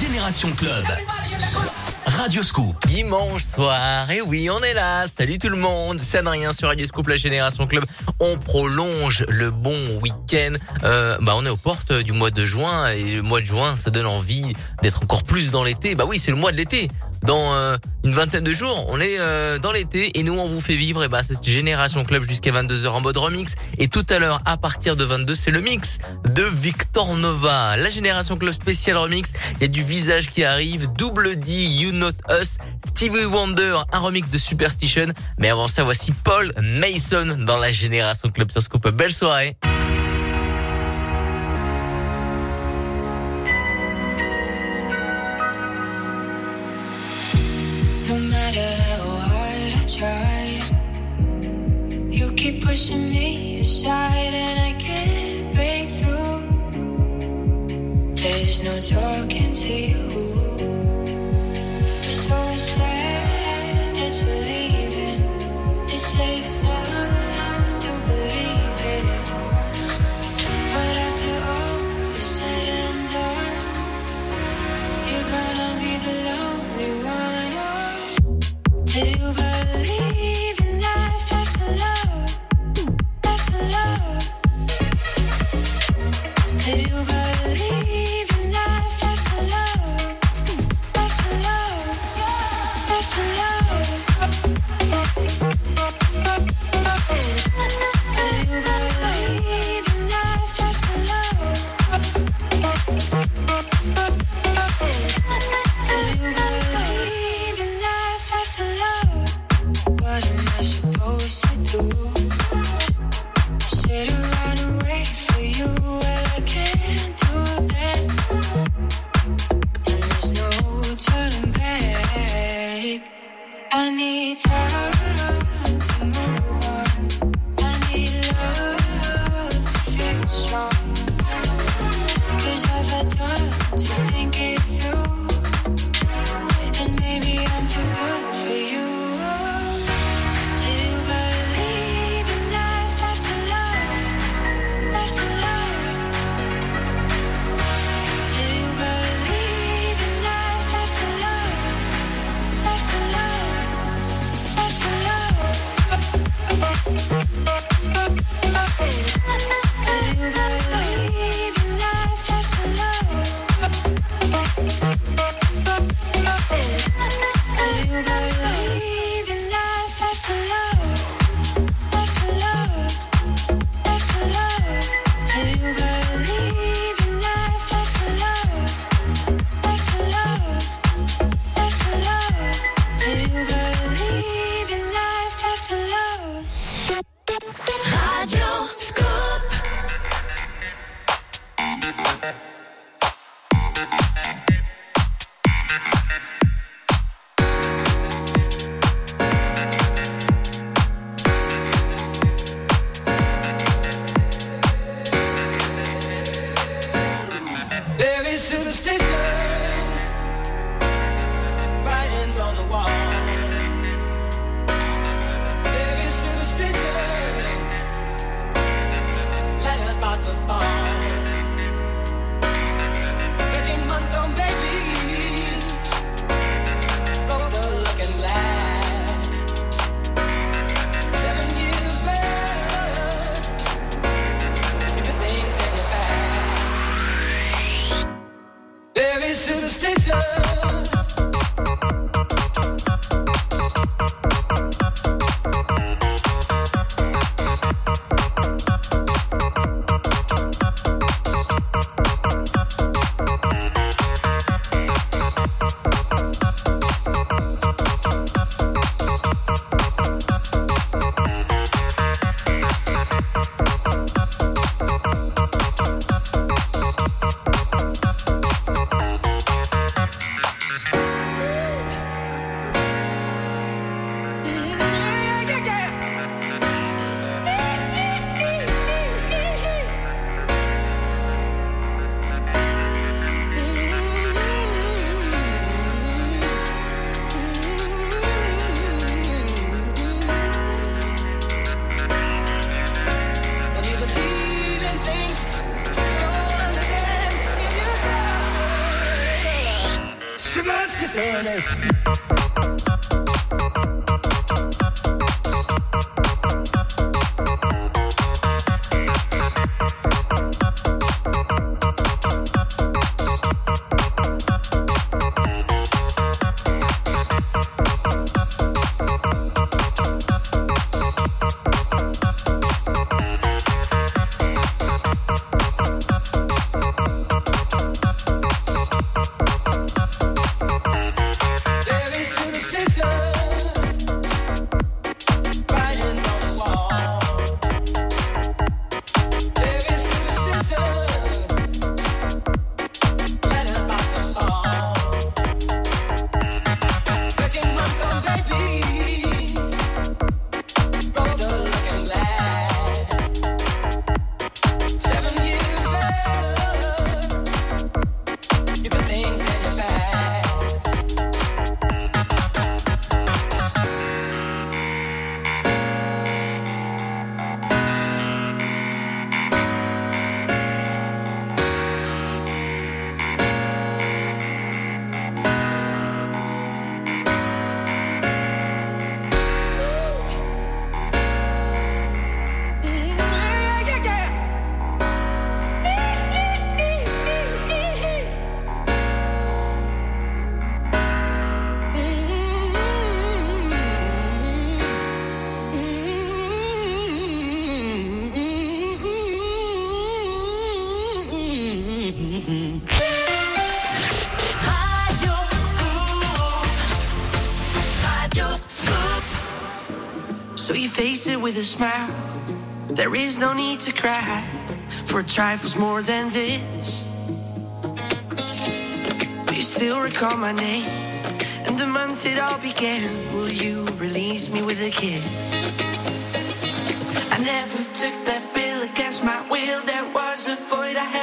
Génération Club. Radio Scoop. Dimanche soir, et oui, on est là. Salut tout le monde. C'est Adrien sur Radio Scoop, la Génération Club. On prolonge le bon week-end. Euh, bah, on est aux portes du mois de juin et le mois de juin, ça donne envie d'être encore plus dans l'été. Bah oui, c'est le mois de l'été dans euh, une vingtaine de jours. On est euh, dans l'été et nous on vous fait vivre et bah cette génération club jusqu'à 22h en mode remix et tout à l'heure à partir de 22 c'est le mix de Victor Nova. La génération club spécial remix, il y a du visage qui arrive, double D You Not Us, Stevie Wonder, un remix de Superstition. Mais avant ça voici Paul Mason dans la génération club sur Scoop. Belle soirée. Pushing me aside and I can't break through. There's no talking to you. So sad that you're leaving. It takes time smile. There is no need to cry for trifles more than this. Do you still recall my name and the month it all began? Will you release me with a kiss? I never took that bill against my will. There was a void I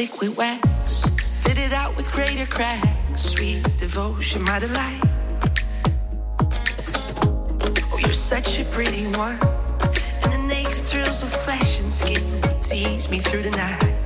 liquid wax. Fitted out with greater cracks. Sweet devotion, my delight. Oh, you're such a pretty one. And the naked thrills of flesh and skin tease me through the night.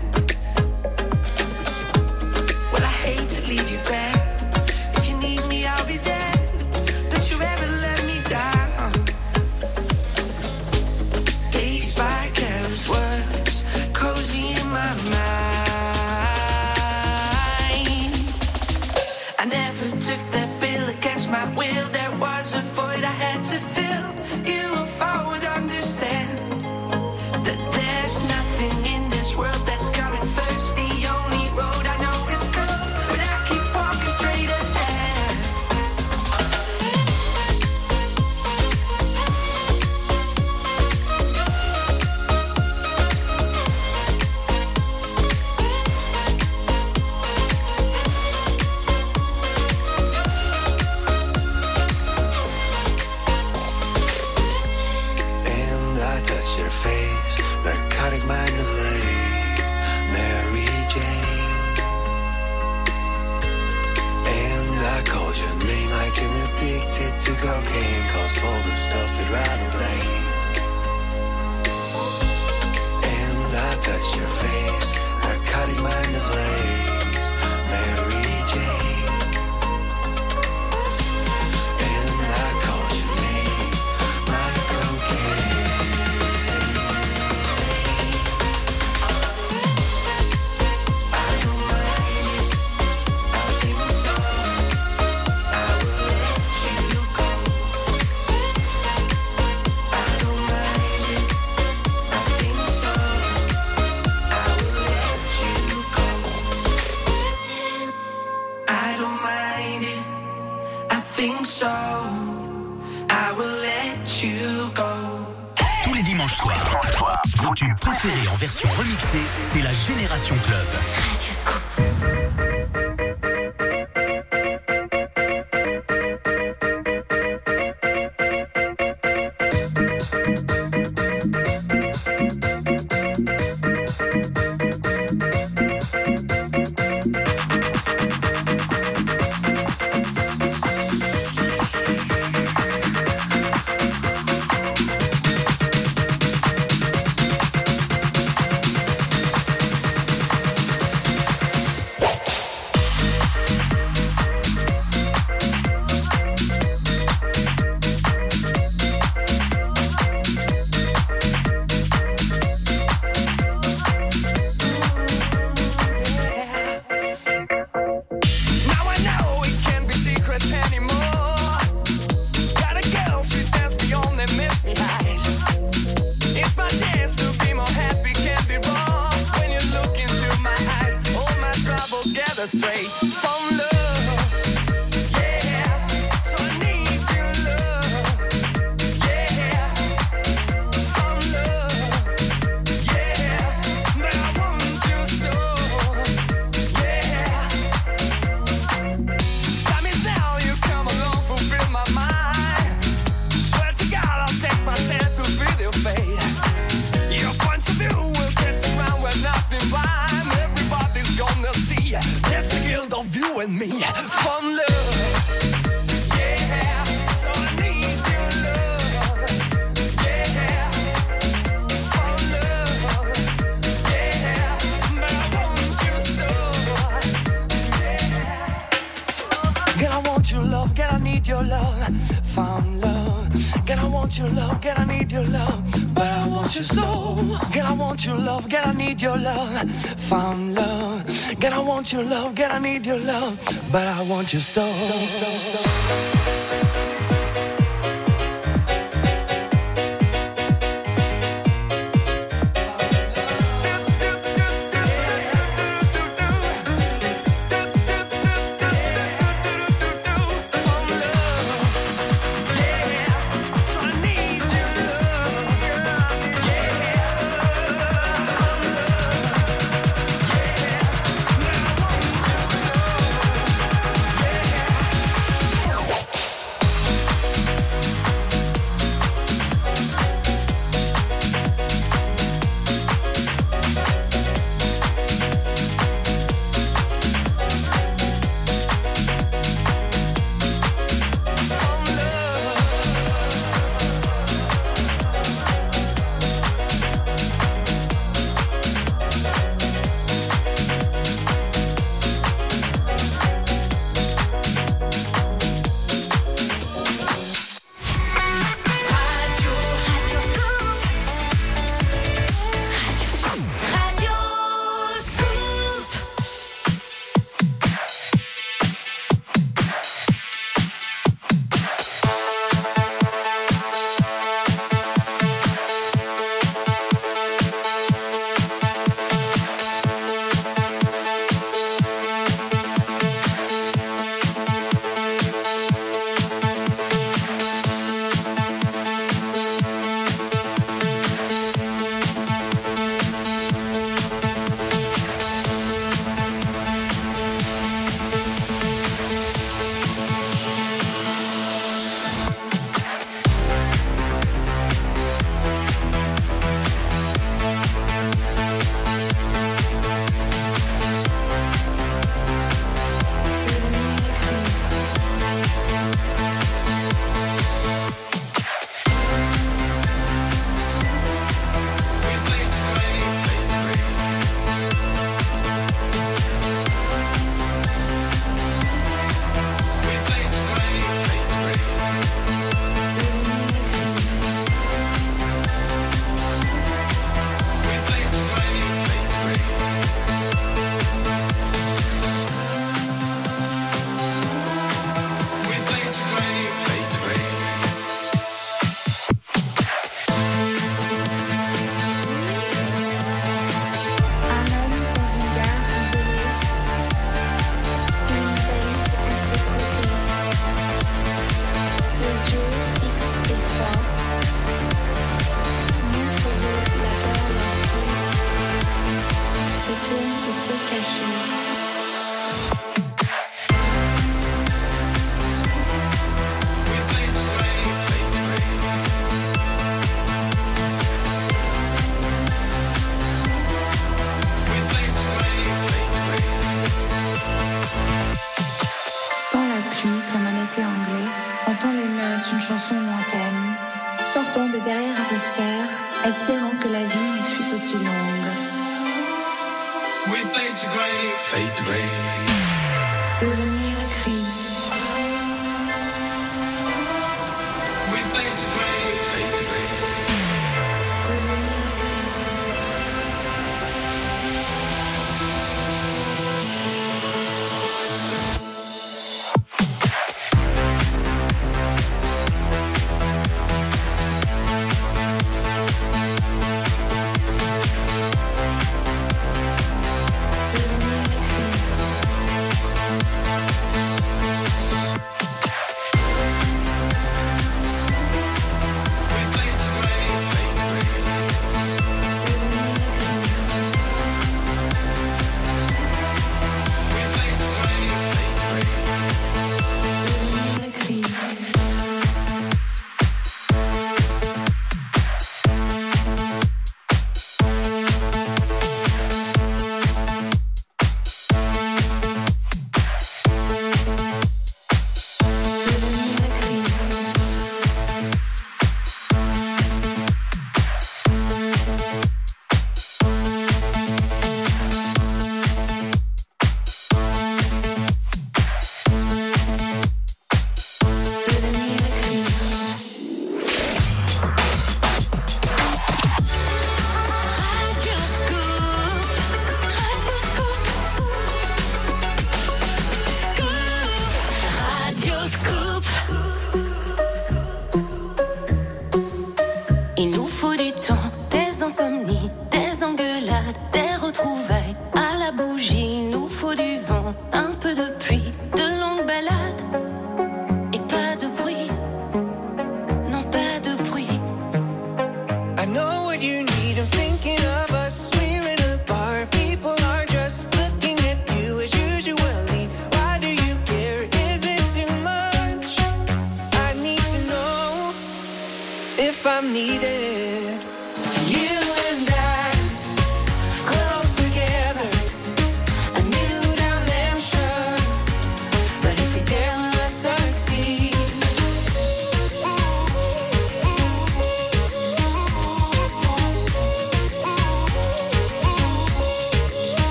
found love. God, I want your love, God, I need your love, but I want your soul. soul, soul, soul. Thank you.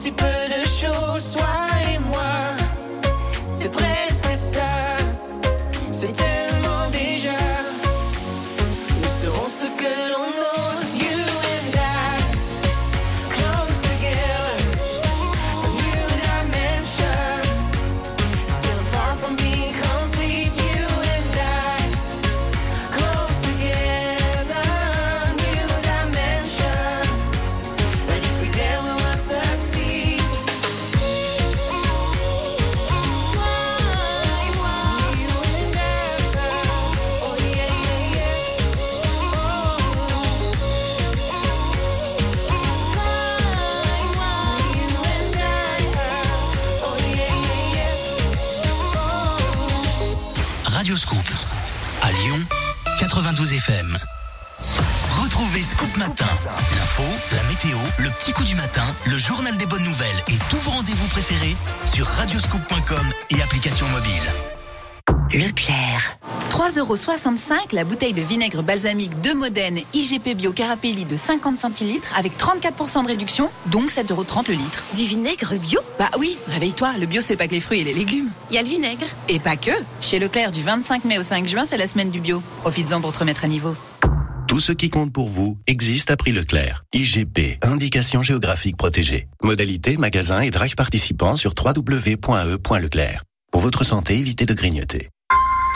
Si peu de choses, toi 3,65€ la bouteille de vinaigre balsamique de Modène IGP Bio Carapelli de 50 centilitres avec 34% de réduction, donc 7,30€ le litre. Du vinaigre bio? Bah oui, réveille-toi, le bio c'est pas que les fruits et les légumes. Il y a le vinaigre. Et pas que Chez Leclerc du 25 mai au 5 juin, c'est la semaine du bio. Profites-en pour te remettre à niveau. Tout ce qui compte pour vous existe à prix Leclerc. IGP, indication géographique protégée. Modalité, magasin et drive participants sur www.e.leclerc. Pour votre santé, évitez de grignoter.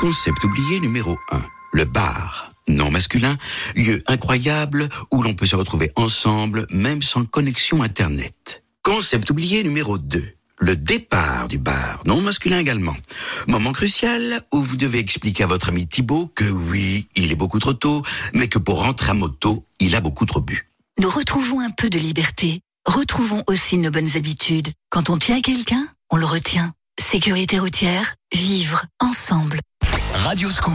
Concept oublié numéro 1. Le bar. Non masculin, lieu incroyable où l'on peut se retrouver ensemble même sans connexion Internet. Concept oublié numéro 2. Le départ du bar, non masculin également. Moment crucial où vous devez expliquer à votre ami Thibaut que oui, il est beaucoup trop tôt, mais que pour rentrer à moto, il a beaucoup trop bu. Nous retrouvons un peu de liberté. Retrouvons aussi nos bonnes habitudes. Quand on tient à quelqu'un, on le retient. Sécurité routière, vivre ensemble. Radio Scoop.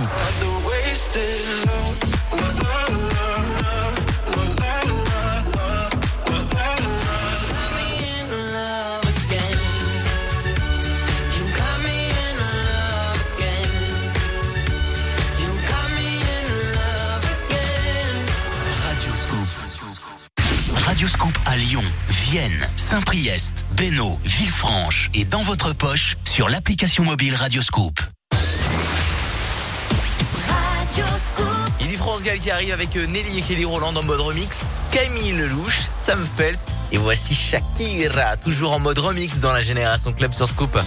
Radio Scoop. Radio Scoop à Lyon, Vienne, Saint-Priest, Bénaud, Villefranche et dans votre poche sur l'application mobile Radio Scoop. Il y a France Gall qui arrive avec euh, Nelly et Kelly Roland en mode remix, Camille Lelouch, Sam Felt. Et voici Shakira, toujours en mode remix dans la Génération Club sur Scoop.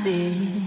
see.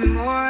more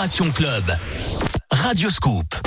Génération Club. Radio Scoop.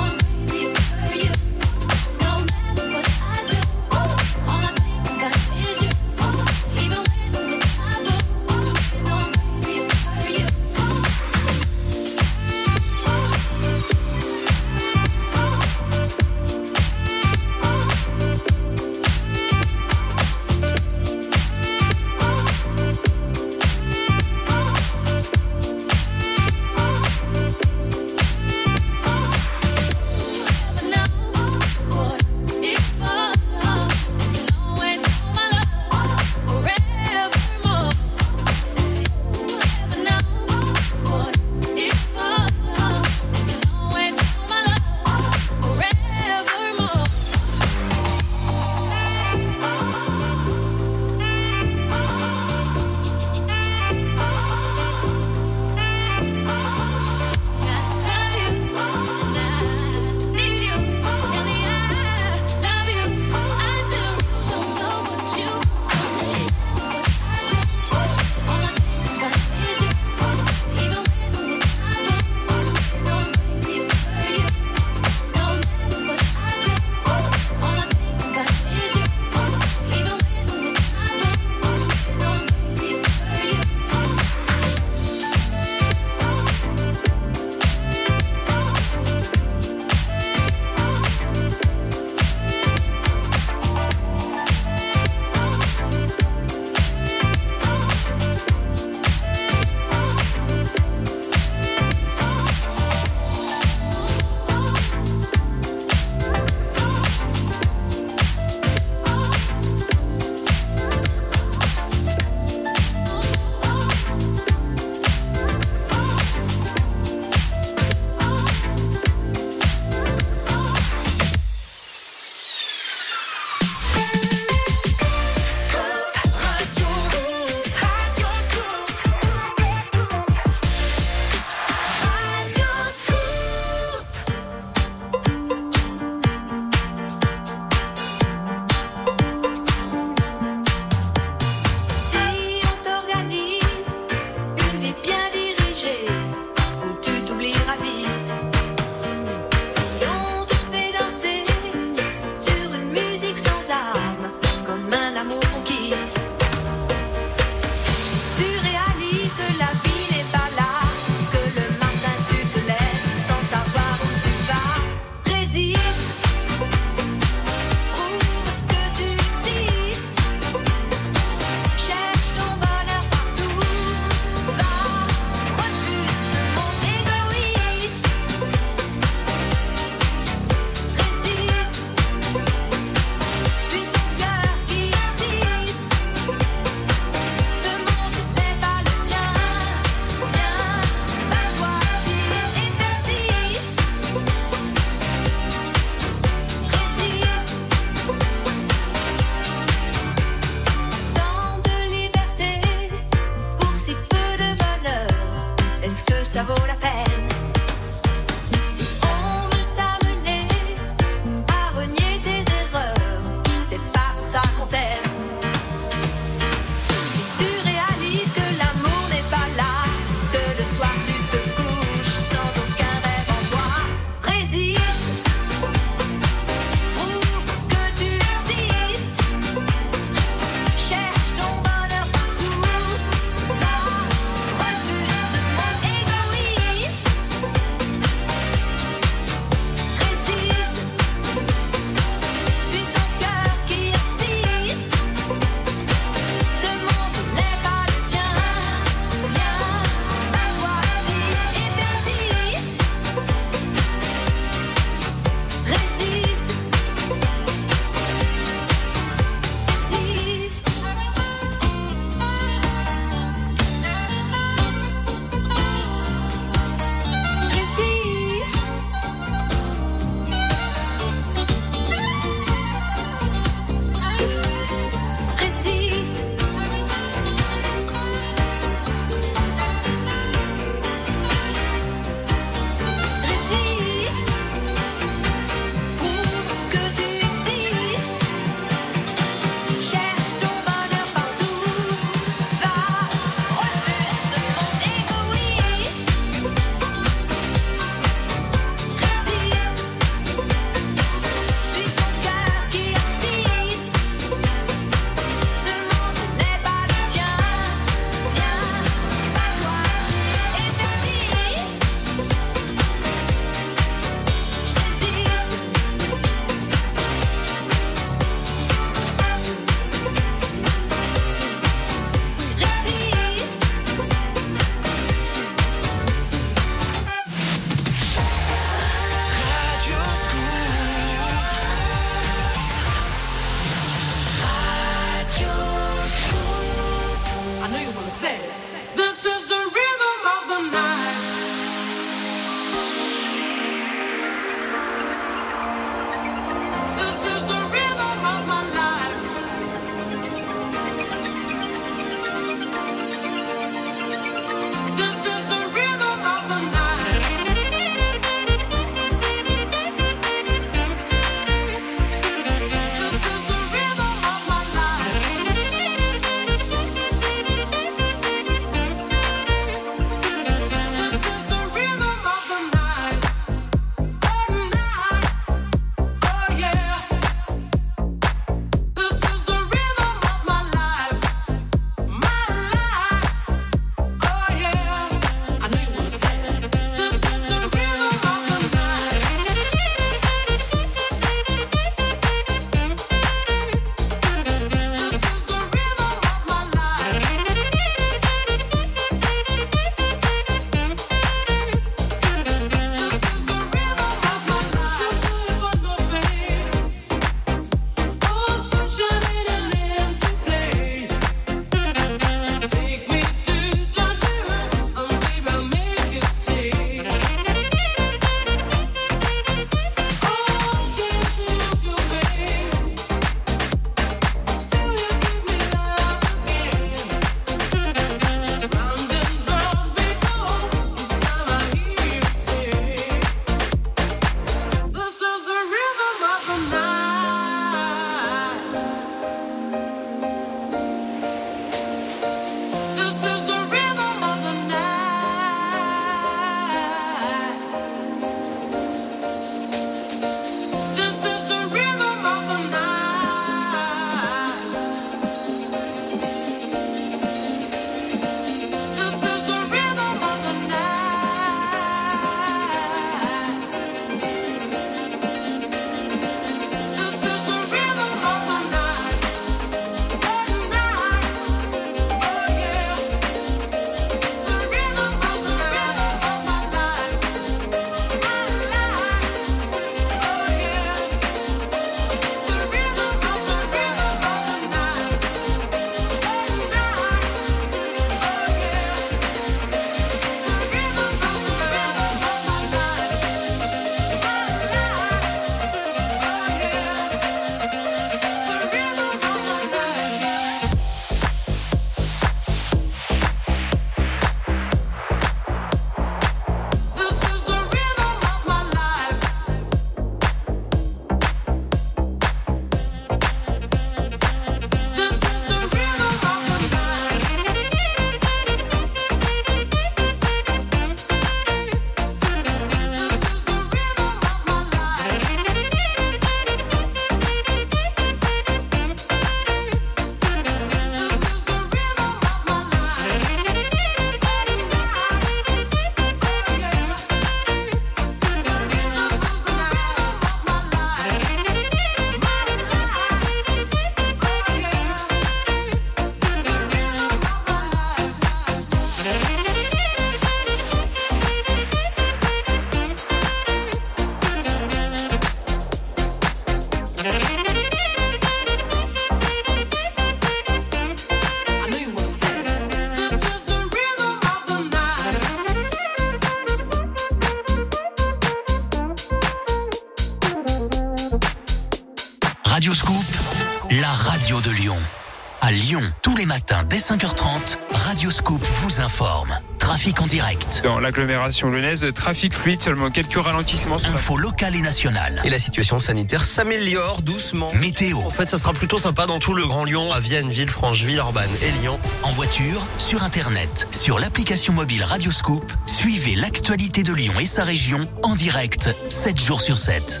Trafic en direct. Dans l'agglomération lyonnaise, trafic fluide, seulement quelques ralentissements. Info locale et nationale. Et la situation sanitaire s'améliore doucement. Météo. En fait, ça sera plutôt sympa dans tout le Grand Lyon, à Vienne, Villefranche, Villeurbanne et Lyon. En voiture, sur Internet, sur l'application mobile Radio Scoop, suivez l'actualité de Lyon et sa région en direct, 7 jours sur 7.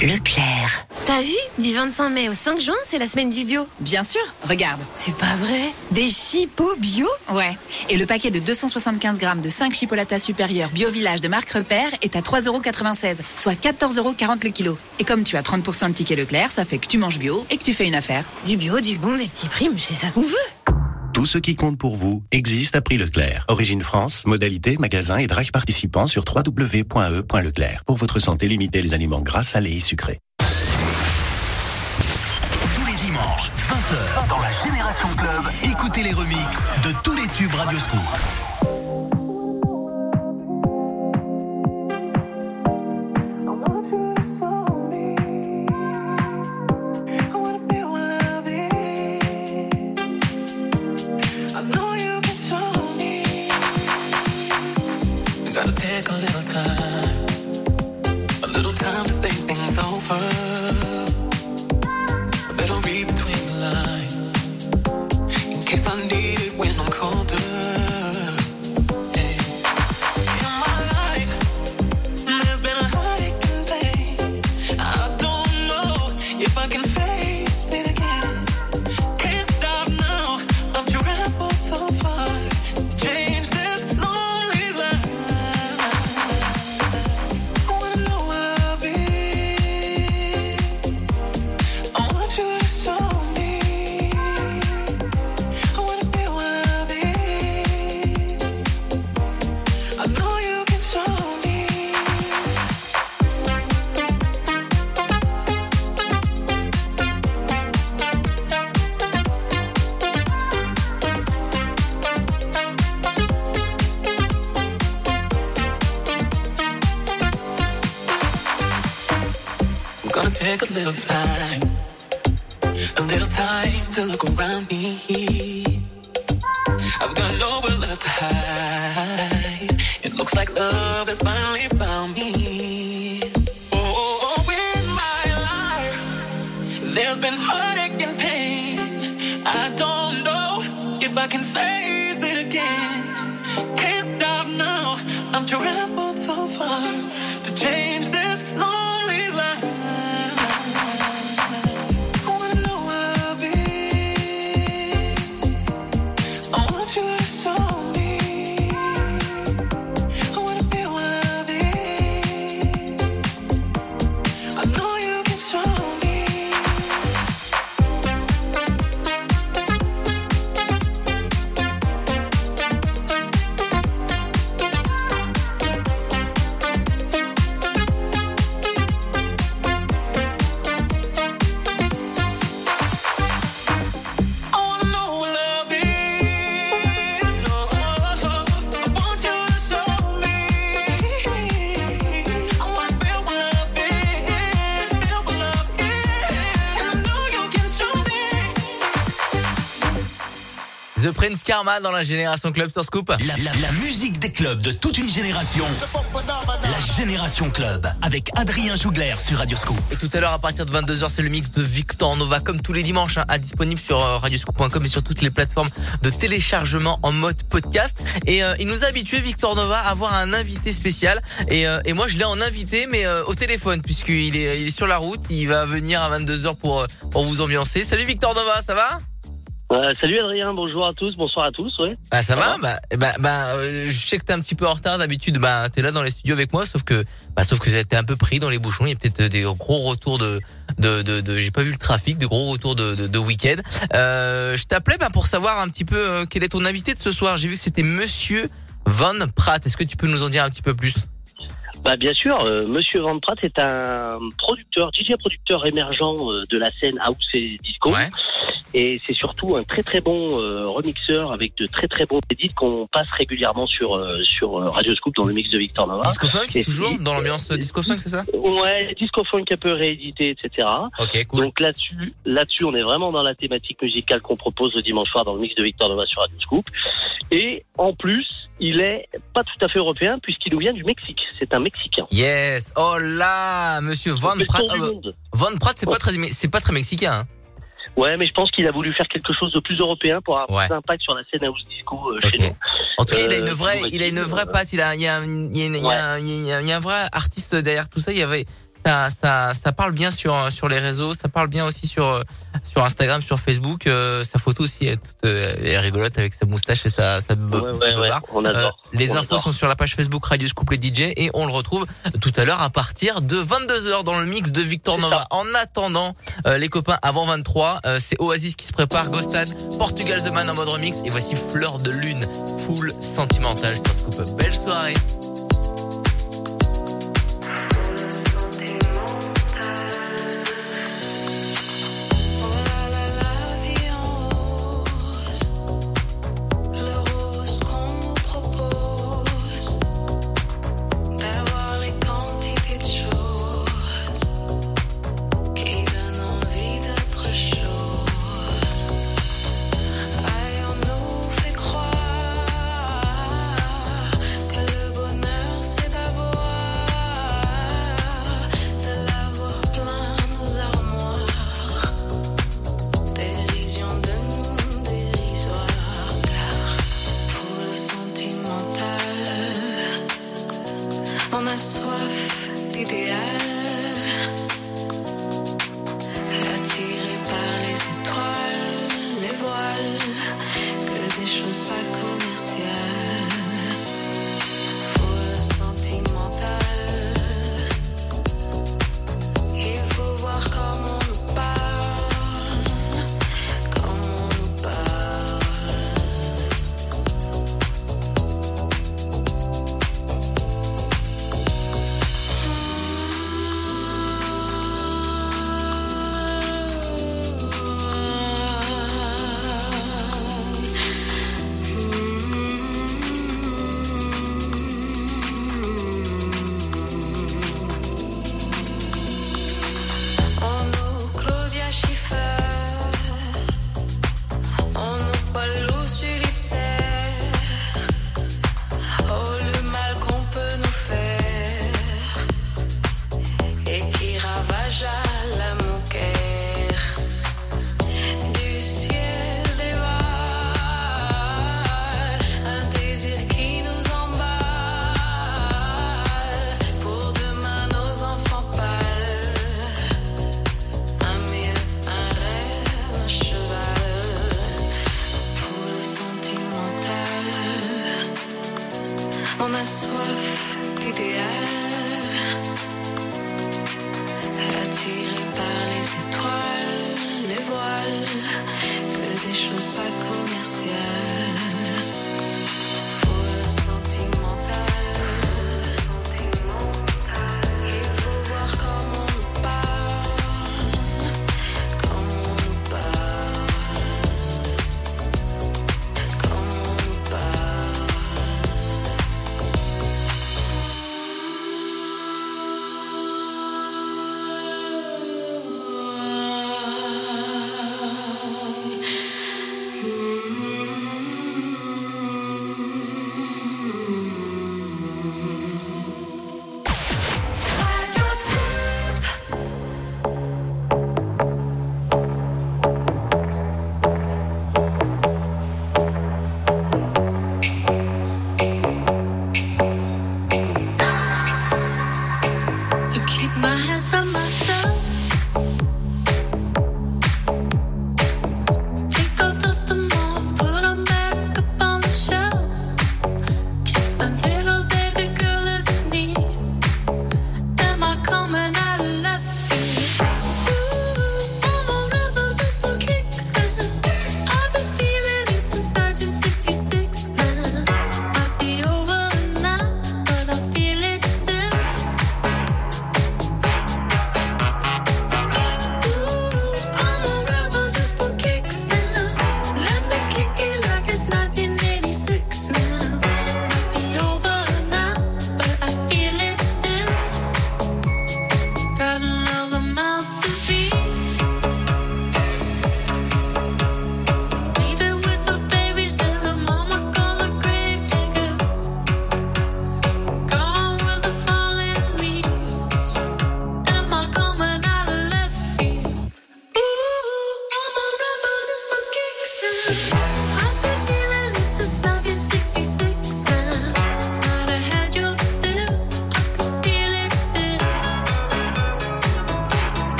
Leclerc. T'as vu Du 25 mai au 5 juin, c'est la semaine du bio. Bien sûr, regarde. C'est pas vrai Des chipots bio? Ouais. Et le paquet de 275 grammes de 5 chipolatas supérieurs Bio Village de marque Repère est à 3,96€, soit 14,40€ le kilo. Et comme tu as 30% de tickets Leclerc, ça fait que tu manges bio et que tu fais une affaire. Du bio, du bon, des petits prix, mais c'est ça qu'on veut. Tout ce qui compte pour vous existe à prix Leclerc. Origine France, modalité, magasin et drive participants sur www.e.leclerc. Pour votre santé, limitez les aliments gras, salés et sucrés. 20h, dans la Génération Club, écoutez les remixes de tous les tubes Radio Karma dans la Génération Club sur Scoop. La, la- la musique des clubs de toute une génération. La Génération Club avec Adrien Jougler sur Radio Scoop. Et tout à l'heure, à partir de 22h, c'est le mix de Victor Nova, comme tous les dimanches, hein, à disponible sur euh, radioscoop.com et sur toutes les plateformes de téléchargement en mode podcast. Et euh, il nous a habitué, Victor Nova, à avoir un invité spécial. Et, euh, et moi, je l'ai en invité, mais euh, au téléphone, puisqu'il est, il est sur la route. Il va venir à 22h pour, euh, pour vous ambiancer. Salut Victor Nova, ça va? Euh, salut Adrien, bonjour à tous, bonsoir à tous, ouais. Bah ça va, bah, bah, bah, euh, je sais que t'es un petit peu en retard d'habitude, bah t'es là dans les studios avec moi, sauf que bah sauf que t'es un peu pris dans les bouchons, il y a peut-être des gros retours de de de, de- j'ai pas vu le trafic, de gros retours de de, de week-end. Euh, je t'appelais bah, pour savoir un petit peu euh, quel est ton invité de ce soir. J'ai vu que c'était Monsieur Van Pratt. Est-ce que tu peux nous en dire un petit peu plus? Bah bien sûr, euh, Monsieur Van Pratt est un producteur, DJ producteur émergent euh, de la scène house et disco. Et c'est surtout un très très bon euh, remixeur avec de très très bons edits qu'on passe régulièrement sur euh, sur euh, Radio Scoop dans le mix de Victor Nova. Disco funk, Et toujours dans l'ambiance disco funk, c'est ça? Ouais, disco funk un peu réédité, etc. Ok, cool. Donc là-dessus, là-dessus, on est vraiment dans la thématique musicale qu'on propose le dimanche soir dans le mix de Victor Nova sur Radio Scoop. Et en plus, il est pas tout à fait européen puisqu'il nous vient du Mexique. C'est un Mexicain. Yes. Oh là, Monsieur Van Pratt. euh. Van Pratt, c'est pas très, c'est pas très mexicain. hein. Ouais, mais je pense qu'il a voulu faire quelque chose de plus européen pour avoir Ouais. plus d'impact sur la scène house disco euh, chez nous. En tout cas, il a une Euh, vraie, toujours il a une vraie patte. Il a, il y a, une- il y a, une- il y a, il y a- il y a un vrai artiste derrière tout ça. Il y avait, ça, ça, ça parle bien sur sur les réseaux. Ça parle bien aussi sur sur Instagram, sur Facebook. Euh, sa photo aussi est, toute, euh, est rigolote avec sa moustache et sa, sa Ouais, ouais, ouais, on adore. Euh, les On infos adore. sont sur la page Facebook Radio Scoop les DJ et on le retrouve tout à l'heure à partir de 22h dans le mix de Victor Nova. En attendant, euh, les copains, avant 23, euh, c'est Oasis qui se prépare, Ghostan, Portugal The Man en mode remix et voici Fleur de Lune, full sentimental sur Scoop. Belle soirée.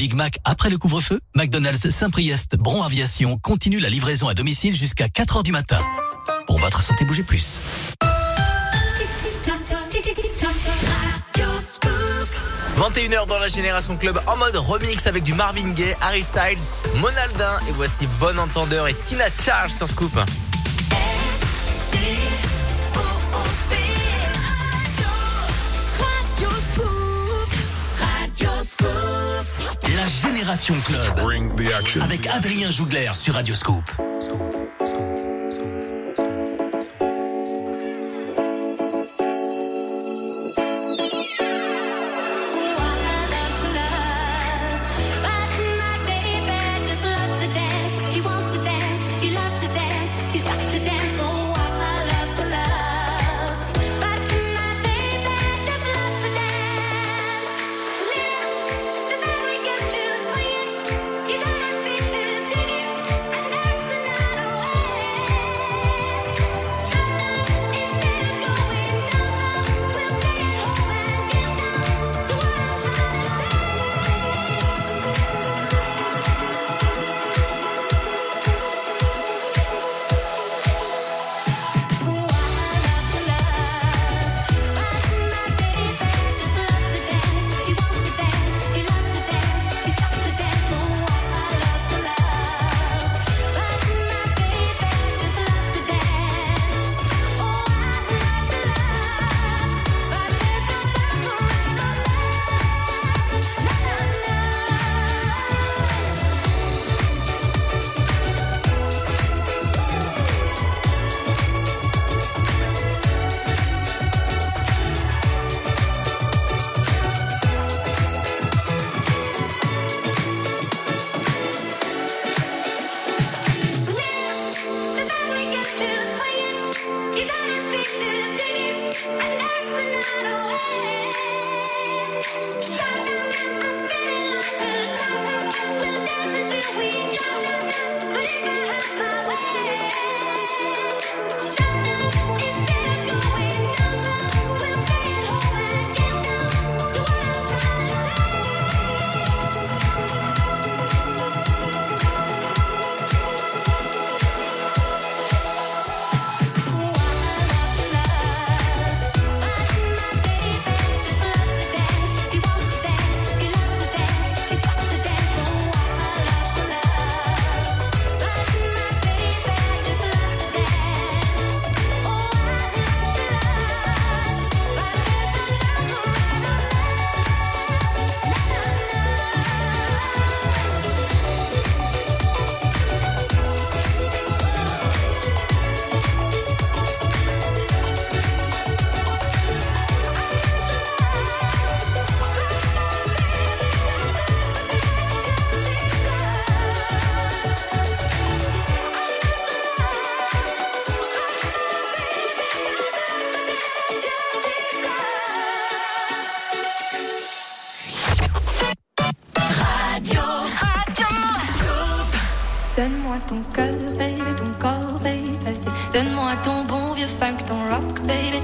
Big Mac après le couvre-feu McDonald's Saint-Priest Bron Aviation continue la livraison à domicile jusqu'à 4h du matin. Pour votre santé, bougez plus. 21h dans la Génération Club en mode remix avec du Marvin Gaye, Harry Styles, Monaldin et voici Bon Entendeur et Tina Charge sur Scoop. Génération Club. Avec Adrien Jougler sur Radio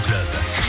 Club.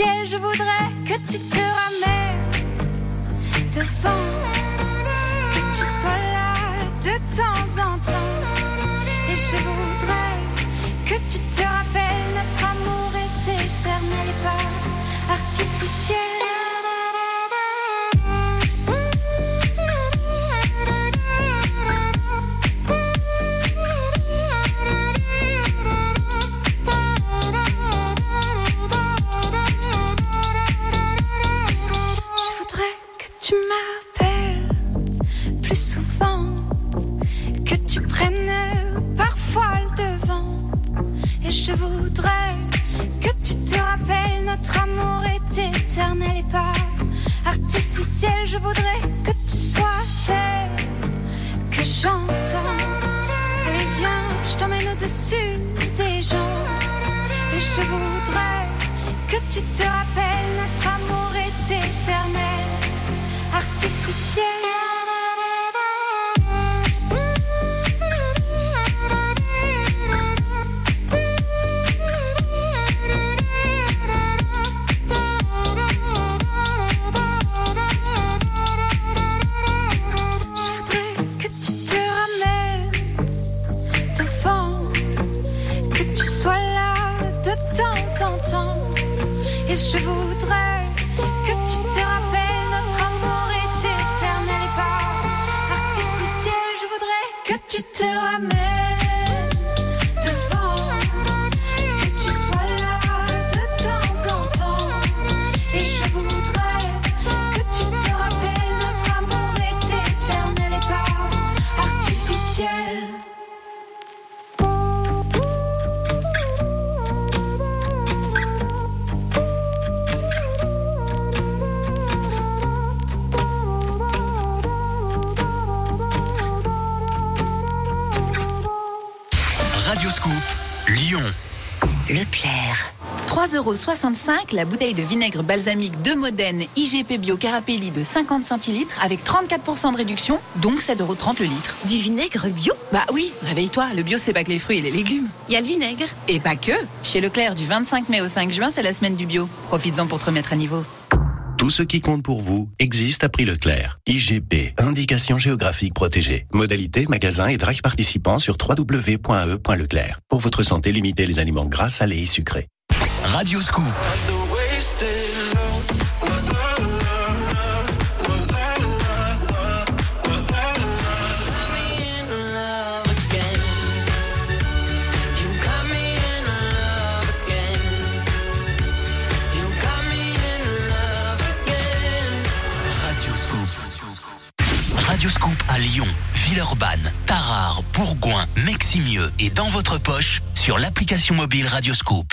Artificiel. Je voudrais 3,65€ la bouteille de vinaigre balsamique de Modène IGP Bio Carapelli de 50 centilitres avec 34% de réduction, donc 7,30€ le litre. Du vinaigre bio? Bah oui, réveille-toi, le bio c'est pas que les fruits et les légumes. Il y a le vinaigre. Et pas que Chez Leclerc, du 25 mai au 5 juin, c'est la semaine du bio. Profites-en pour te remettre à niveau. Tout ce qui compte pour vous existe à prix Leclerc. IGP, indication géographique protégée. Modalité, magasin et drive participants sur www.e.leclerc. Pour votre santé, limitez les aliments gras, salés et sucrés. Radio Scoop. Radio Scoop. À Lyon, Villeurbanne, Tarare, Bourgoin, Meximieux et dans votre poche sur l'application mobile Radio Scoop.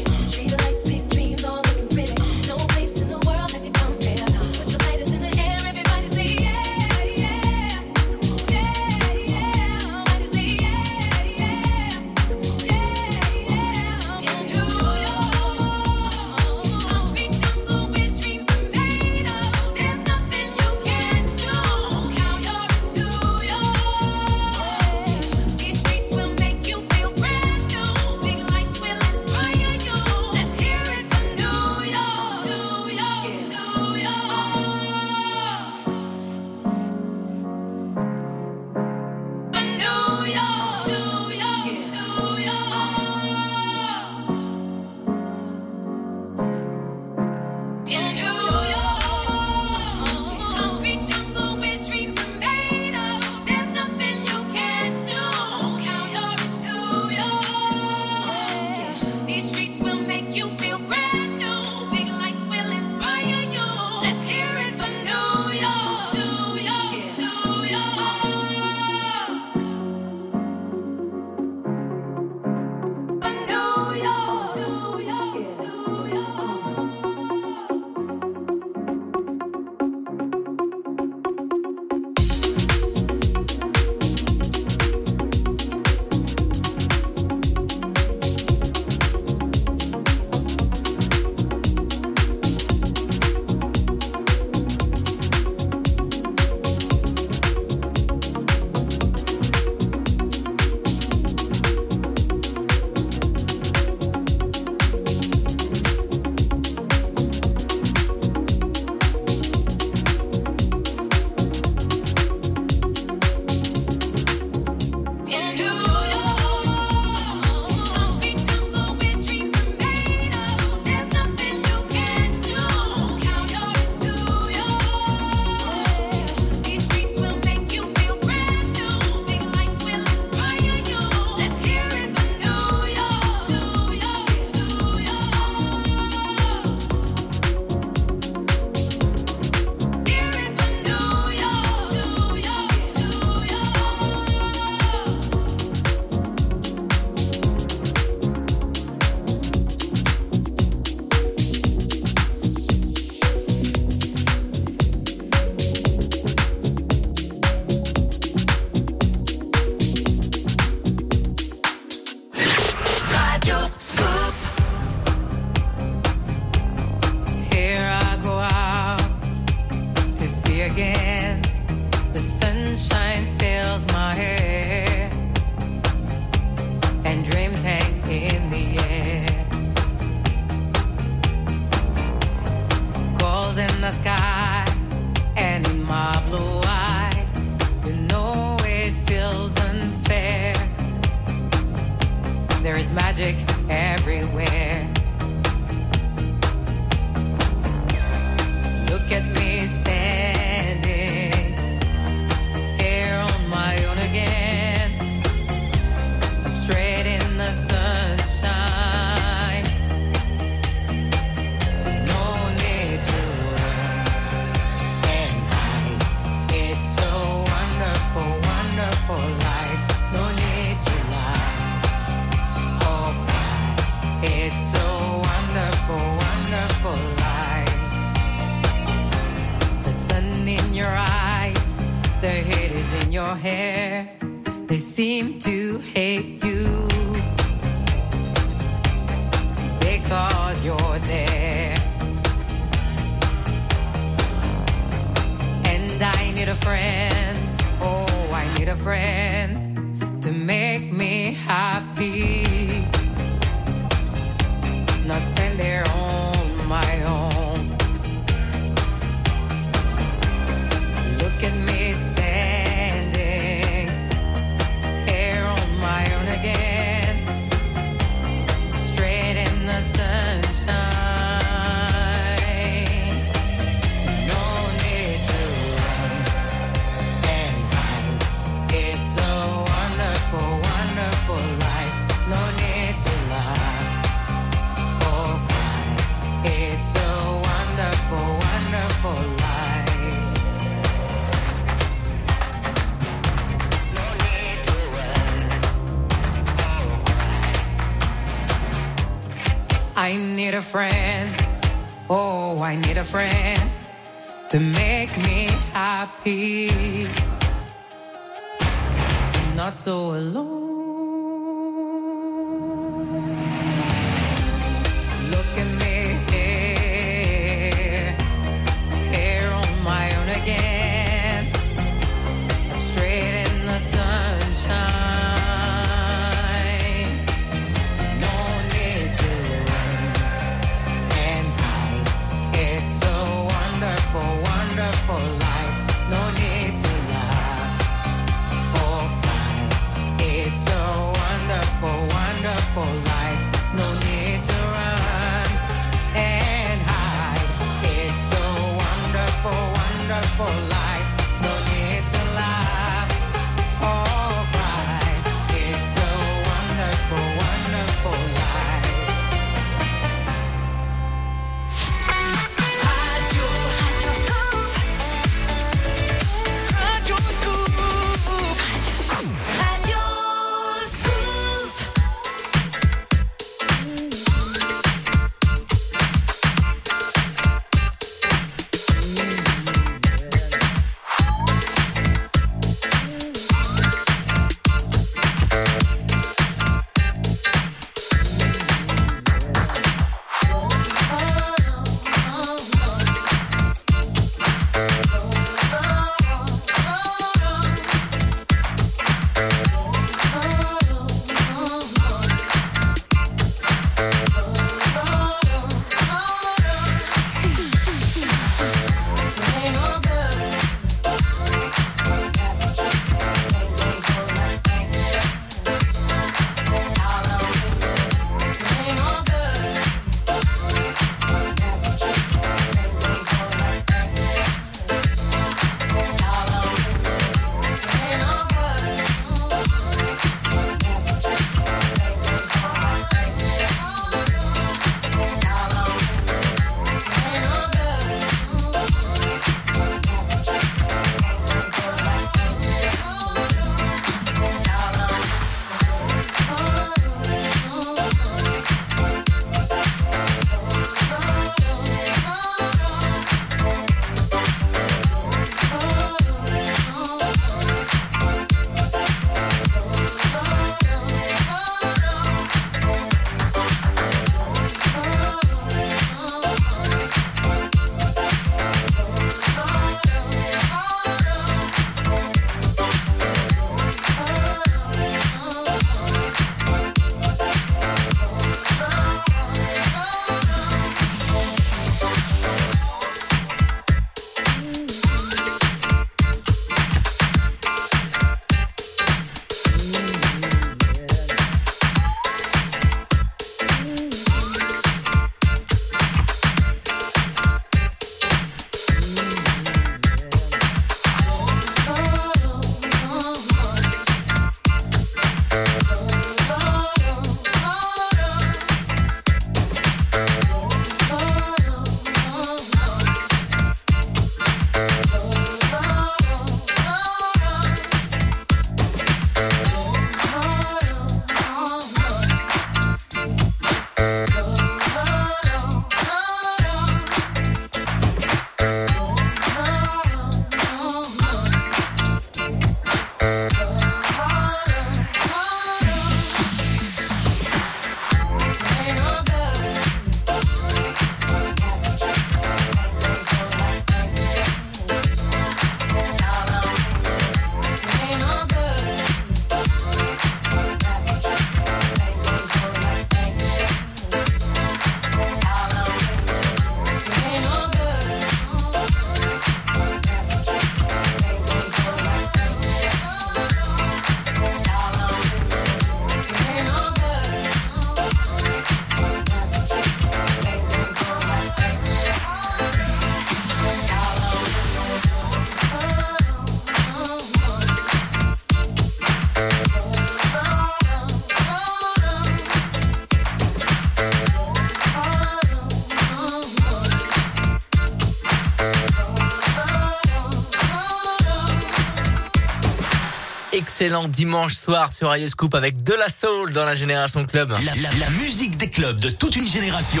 Excellent dimanche soir sur Radio Scoop avec de la soul dans la Génération Club. La, la- la musique des clubs de toute une génération.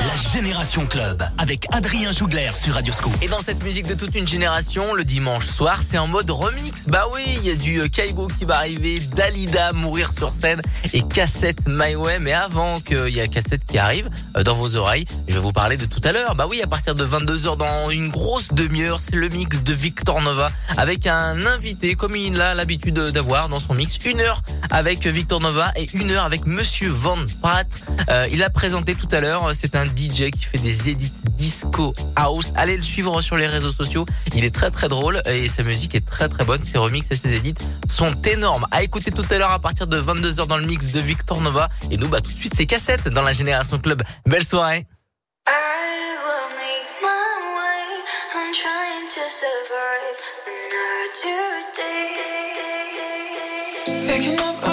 La Génération Club avec Adrien Jougler sur Radio Scoop. Et dans cette musique de toute une génération, le dimanche soir, c'est en mode remix. Bah oui, il y a du euh, Kaigo qui va arriver, Dalida mourir sur scène et Cassette My Way. Mais avant qu'il y a Cassette qui arrive euh, dans vos oreilles, je vais vous parler de tout à l'heure. Bah oui, à partir de 22h dans une grosse demi-heure, c'est le mix de Victor Nova avec un invité comme il a l'habitude d'avoir dans son mix. Une heure avec Victor Nova et une heure avec Monsieur Van Pratt. Euh, il a présenté tout à l'heure, c'est un DJ qui fait des edits disco house. Allez le suivre sur les réseaux sociaux. Il est très très drôle et sa musique est très très bonne. Ses remixes et ses edits sont énormes. À écouter tout à l'heure à partir de 22h dans le mix de Victor Nova. Et nous, bah tout de suite, c'est cassette dans la Génération Club. Belle soirée. Picking up,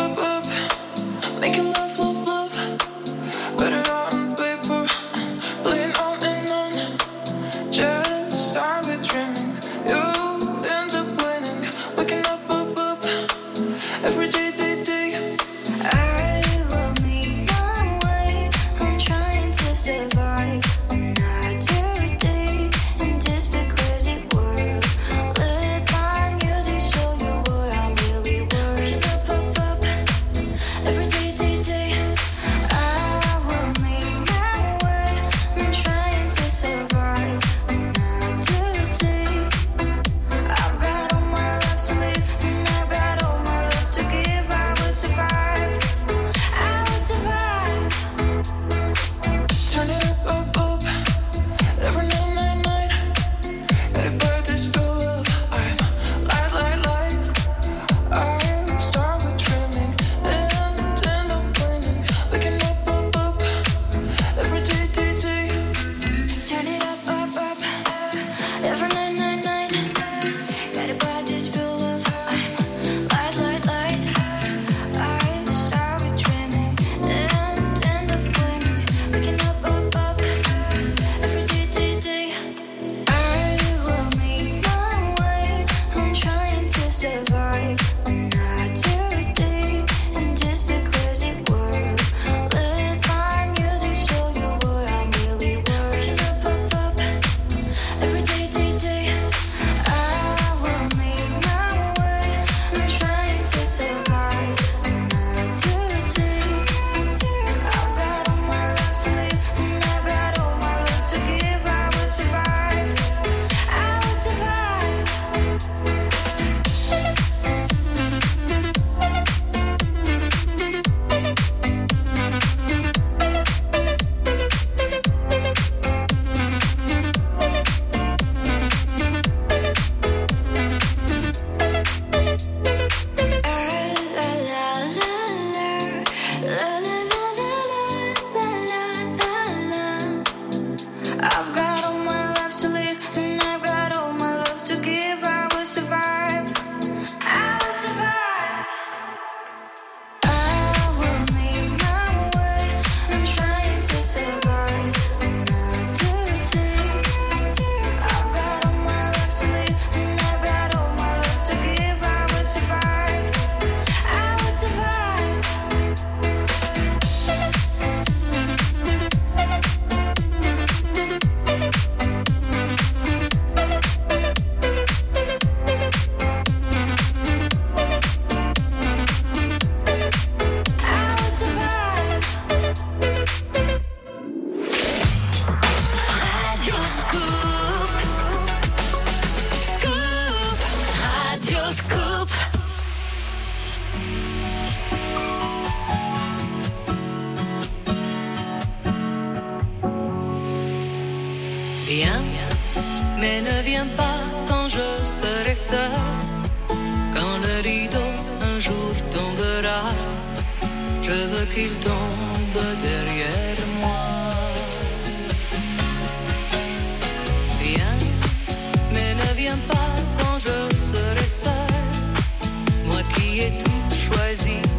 See.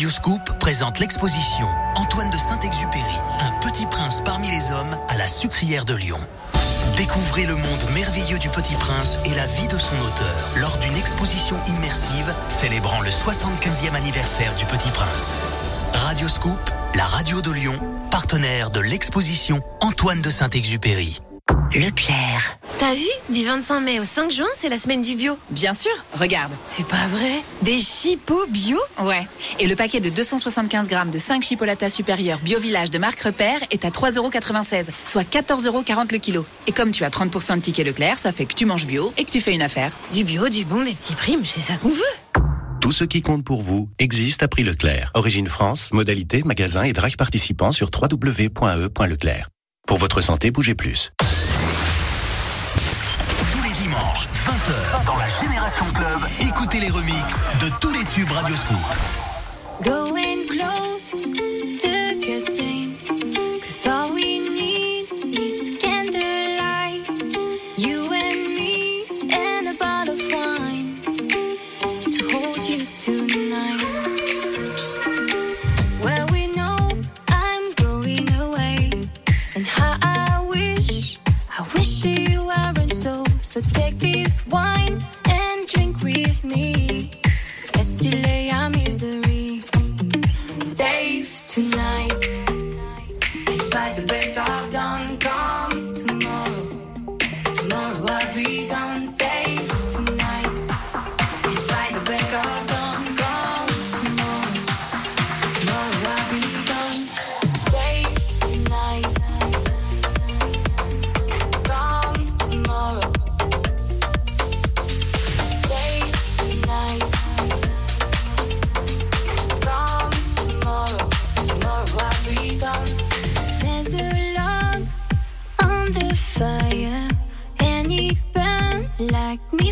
Radio Scoop présente l'exposition Antoine de Saint-Exupéry, un petit prince parmi les hommes à la sucrière de Lyon. Découvrez le monde merveilleux du Petit Prince et la vie de son auteur lors d'une exposition immersive célébrant le 75e anniversaire du Petit Prince. Radio Scoop, la radio de Lyon, partenaire de l'exposition Antoine de Saint-Exupéry. Leclerc. T'as vu Du 25 mai au 5 juin, c'est la semaine du bio. Bien sûr, regarde. C'est pas vrai Des chipots bio Ouais. Et le paquet de 275 grammes de 5 chipolatas supérieurs Bio Village de marque Repère est à 3,96€, soit 14,40€ le kilo. Et comme tu as 30% de tickets Leclerc, ça fait que tu manges bio et que tu fais une affaire. Du bio, du bon, des petits prix, mais c'est ça qu'on veut. Tout ce qui compte pour vous existe à prix Leclerc. Origine France, modalité, magasin et drive participants sur www.e.leclerc. Pour votre santé, bougez plus. 20h, dans la Génération Club, écoutez les remixes de tous les tubes Radio Scoop. Going close, the curtains. Cause all we need is candlelight. You and me, and a bottle of wine to hold you tonight. Well, we know I'm going away, and how I wish, I wish you weren't so. So take wine and drink with me. Let's delay our misery. Safe tonight. Fight the break burns like me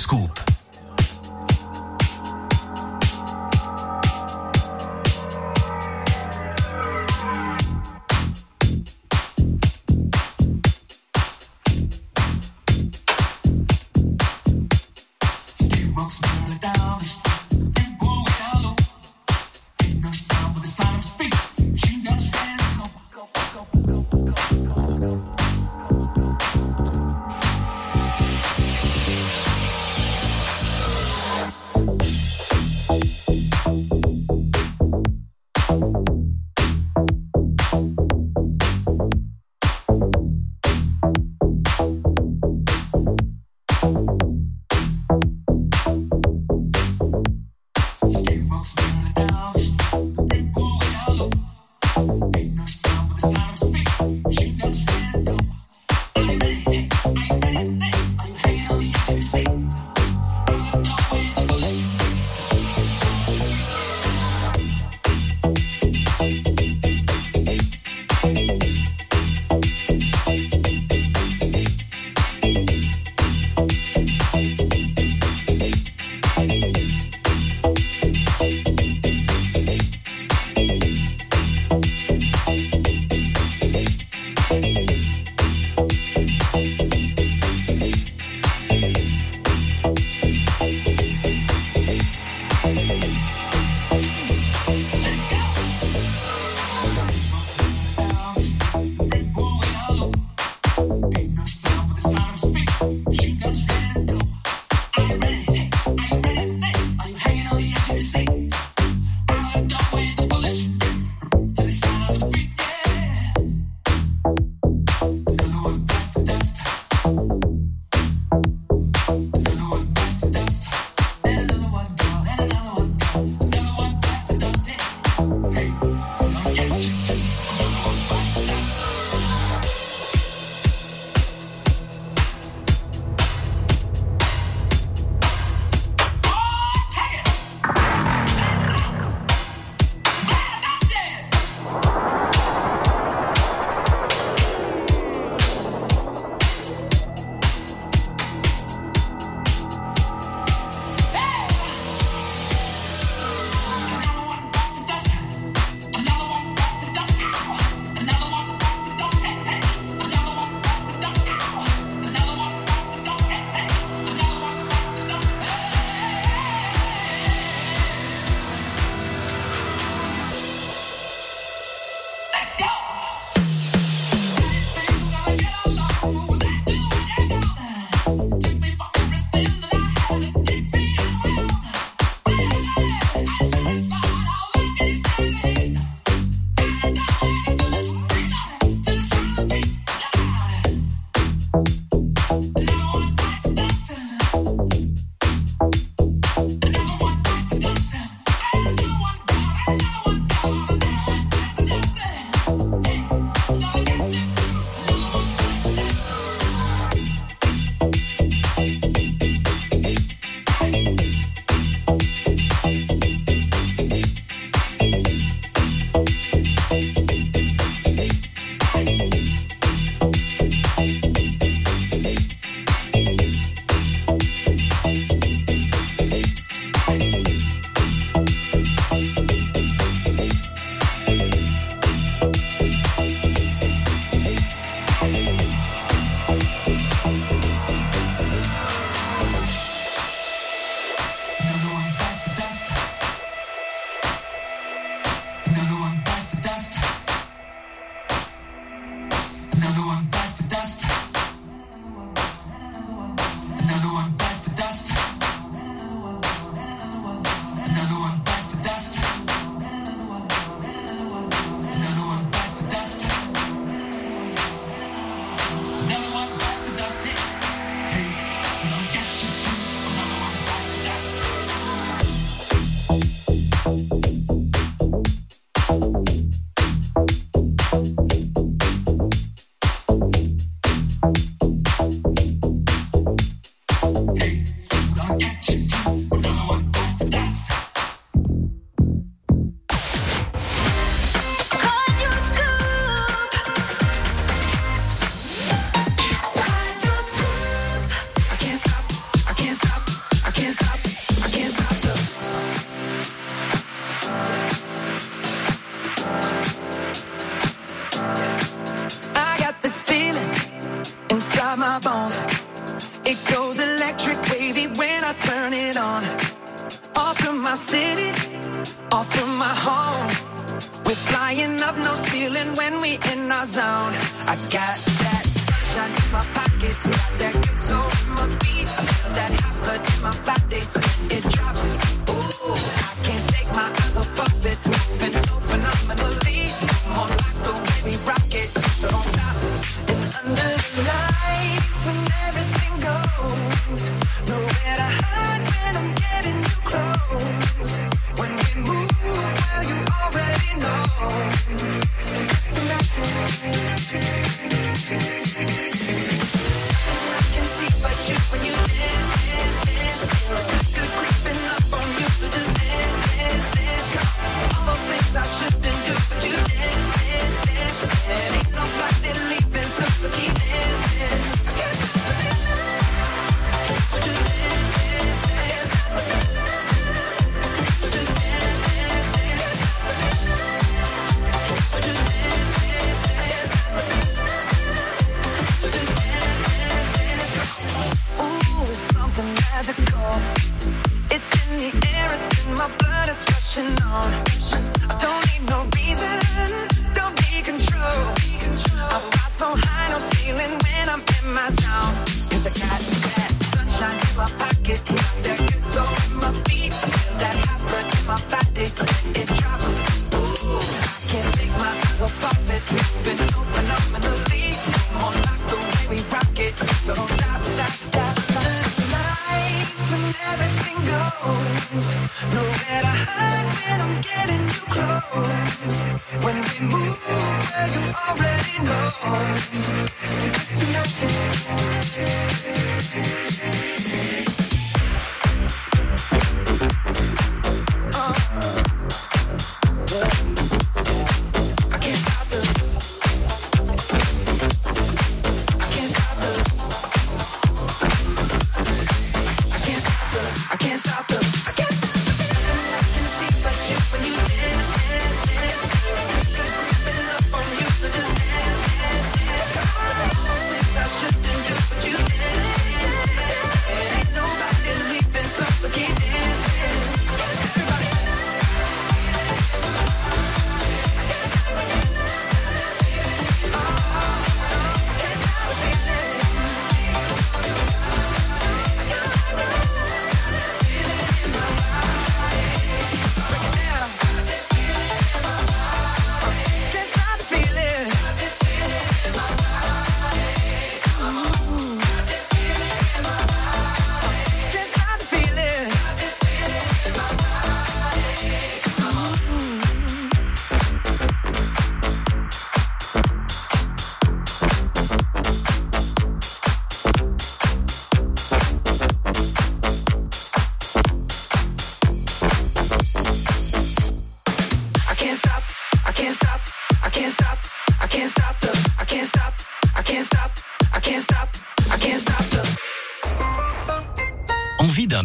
Radio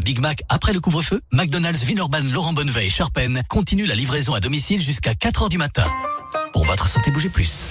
Big Mac après le couvre-feu McDonald's Vinorban Laurent Bonnevet et continue la livraison à domicile jusqu'à 4h du matin. Pour votre santé, bougez plus.